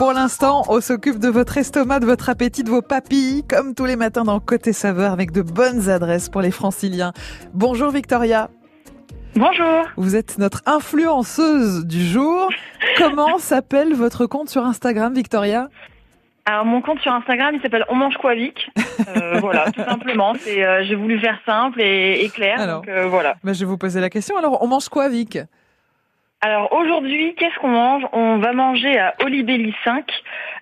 Pour l'instant, on s'occupe de votre estomac, de votre appétit, de vos papilles, comme tous les matins dans Côté Saveur, avec de bonnes adresses pour les franciliens. Bonjour Victoria. Bonjour. Vous êtes notre influenceuse du jour. Comment s'appelle votre compte sur Instagram, Victoria? Alors mon compte sur Instagram, il s'appelle On mange quoi Vic? Euh, voilà, tout simplement. C'est, euh, j'ai voulu faire simple et, clair. Alors, donc, euh, voilà. Bah, je vais vous poser la question. Alors, on mange quoi Vic? Alors aujourd'hui, qu'est-ce qu'on mange? On va manger à Olibelli 5.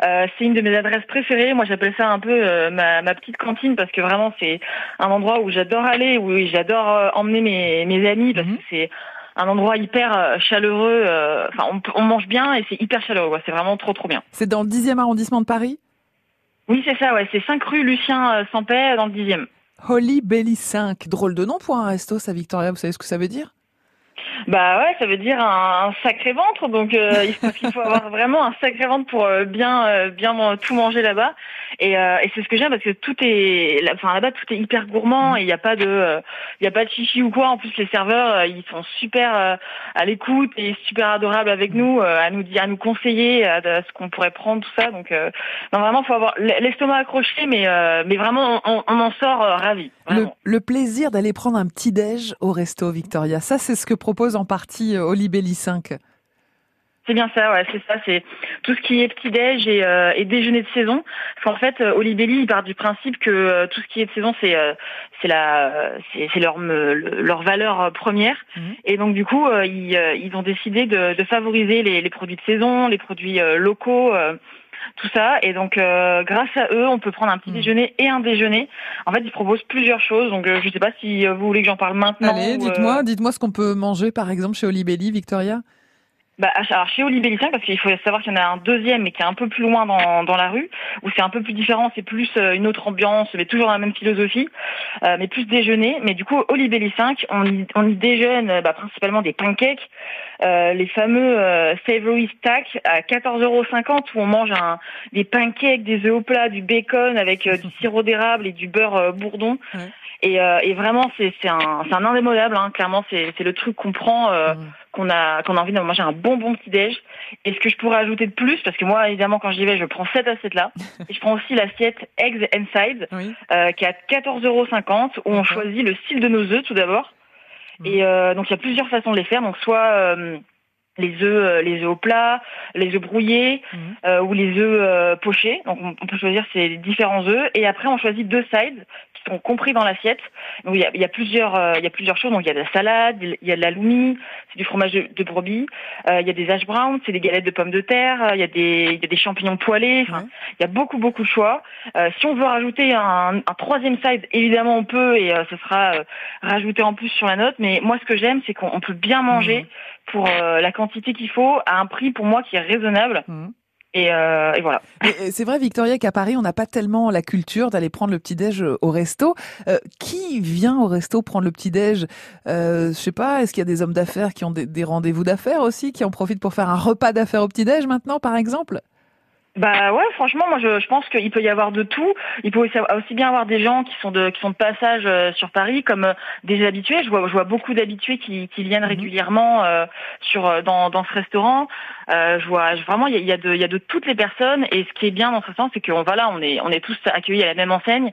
c'est une de mes adresses préférées. Moi, j'appelle ça un peu ma, petite cantine parce que vraiment, c'est un endroit où j'adore aller, où j'adore emmener mes, mes amis parce mhm. que c'est un endroit hyper euh, chaleureux. Euh, enfin, on, mange bien et c'est hyper chaleureux. C'est vraiment trop trop bien. C'est dans le 10e arrondissement de Paris? Oui, c'est ça. Ouais, c'est 5 rue Lucien euh, Sampé dans le 10e. Holy Belly 5, drôle de nom pour un resto, ça Victoria. Vous savez ce que ça veut dire? Bah ouais, ça veut dire un, sacré ventre. Donc euh, il faut, avoir vraiment un sacré ventre pour euh, bien euh, bien tout manger là-bas. Et, et c'est ce que j'aime parce que tout est, enfin là-bas tout est hyper gourmand et il n'y a pas de il y a pas de chichi ou quoi. En plus les serveurs ils sont super à l'écoute et super adorables avec nous, à nous dire, à nous conseiller à, ce qu'on pourrait prendre tout ça. Donc non vraiment faut avoir l'estomac accroché, mais mais vraiment on, en sort ravi. Le, le plaisir d'aller prendre un petit déj au resto Victoria, ça c'est ce que propose en partie euh, Olibelli 5. C'est bien ça, ouais, c'est ça, c'est tout ce qui est petit-déj et, euh, déjeuner de saison. Parce qu'en fait, euh, Olibelli, il part du principe que tout ce qui est de saison, c'est c'est la c'est leur leur valeur première. Mhm. Et donc du coup, ils, ils ont décidé de, favoriser les, les, produits de saison, les produits locaux tout ça. Et donc, euh, grâce à eux, on peut prendre un petit hmm. déjeuner et un déjeuner. En fait, ils proposent plusieurs choses. Donc, euh, je ne sais pas si euh, vous voulez que j'en parle maintenant. Allez, dites-moi, dites-moi ce qu'on peut manger, par exemple, chez Olibelli, Victoria. Bah, alors chez Olibelli parce qu'il faut savoir qu'il y en a un deuxième, mais qui est un peu plus loin dans, dans la rue, où c'est un peu plus différent, c'est plus une autre ambiance, mais toujours dans la même philosophie, mais plus déjeuner. Mais du coup, Olibelli 5, on y, on y déjeune bah, principalement des pancakes, euh, les fameux euh, Savory Stack à 14,50€ où on mange un, des pancakes, des œufs au plat, du bacon avec du sirop d'érable et du beurre bourdon. Et, et, vraiment, c'est un, un indémodable. Hein. Clairement, c'est le truc qu'on prend qu'on a qu'on a envie de manger un bon bon petit déj. Et ce que je pourrais ajouter de plus, parce que moi évidemment quand j'y vais, je prends cette assiette là. et je prends aussi l'assiette Eggs and Side, euh, qui est à 14,50€ où on choisit le style de nos œufs tout d'abord. Mmh. Et euh, donc il y a plusieurs façons de les faire. Donc soit euh, les œufs les œufs au plat, les œufs brouillés mmh. ou les œufs pochés. Donc on, peut choisir ces différents œufs et après on choisit deux sides sont compris dans l'assiette. Donc il y a, il y a plusieurs euh, il y a plusieurs choses. Donc il y a de la salade, il y a de la loumi, c'est du fromage de, de brebis. Euh, il y a des hash browns, c'est des galettes de pommes de terre. Euh, il y a des il y a des champignons poêlés. Enfin, il y a beaucoup beaucoup de choix. Euh, si on veut rajouter un, un troisième side, évidemment on peut et ce sera rajouté en plus sur la note. Mais moi ce que j'aime c'est qu'on peut bien manger. Mmh. pour la quantité qu'il faut à un prix pour moi qui est raisonnable. Mmh. Et, euh, et, voilà. C'est vrai, Victoria, qu'à Paris, on n'a pas tellement la culture d'aller prendre le petit-déj euh, au resto. Euh, qui vient au resto prendre le petit-déj? Euh, Je sais pas, est-ce qu'il y a des hommes d'affaires qui ont des, des rendez-vous d'affaires aussi, qui en profitent pour faire un repas d'affaires au petit-déj maintenant, par exemple? Bah ouais, franchement, moi je, je pense qu'il peut y avoir de tout. Il peut aussi, bien avoir des gens qui sont de qui sont de passage euh, sur Paris, comme euh, des habitués. Je vois je vois beaucoup d'habitués qui, qui viennent mhm. régulièrement euh, sur dans, dans ce restaurant. je vois vraiment il y a, y a, de il y a de toutes les personnes et ce qui est bien dans ce sens, c'est qu'on va là, on est on est tous accueillis à la même enseigne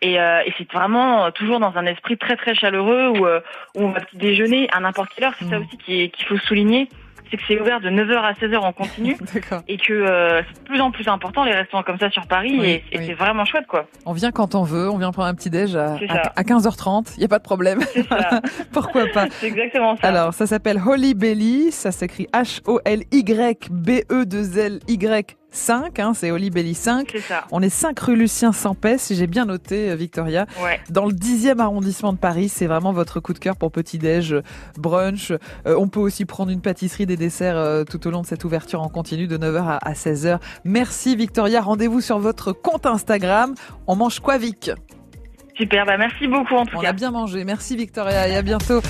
et, et c'est vraiment toujours dans un esprit très très chaleureux où, où on va déjeuner à n'importe quelle heure. C'est ça mhm. aussi qu'il faut souligner c'est que c'est ouvert de 9h à 16h en continu et que euh, c'est de plus en plus important les restaurants comme ça sur Paris et, c'est vraiment chouette quoi. On vient quand on veut, on vient prendre un petit déj à, à, 15h30, il y a pas de problème. Pourquoi pas C'est exactement ça. Alors, ça s'appelle Holy Belly, ça s'écrit H O L Y B E 2 L Y 5, hein, c'est Oli Belly 5. On est 5 rue Lucien Sampès, si j'ai bien noté, euh, Victoria. Dans le 10e arrondissement de Paris, c'est vraiment votre coup de cœur pour petit-déj, euh, brunch. Euh, on peut aussi prendre une pâtisserie, des desserts tout au long de cette ouverture en continu de 9h à, 16h. Merci Victoria, rendez-vous sur votre compte Instagram. On mange quoi Vic? Super, bah merci beaucoup en tout cas. On a bien mangé. Merci Victoria et à bientôt.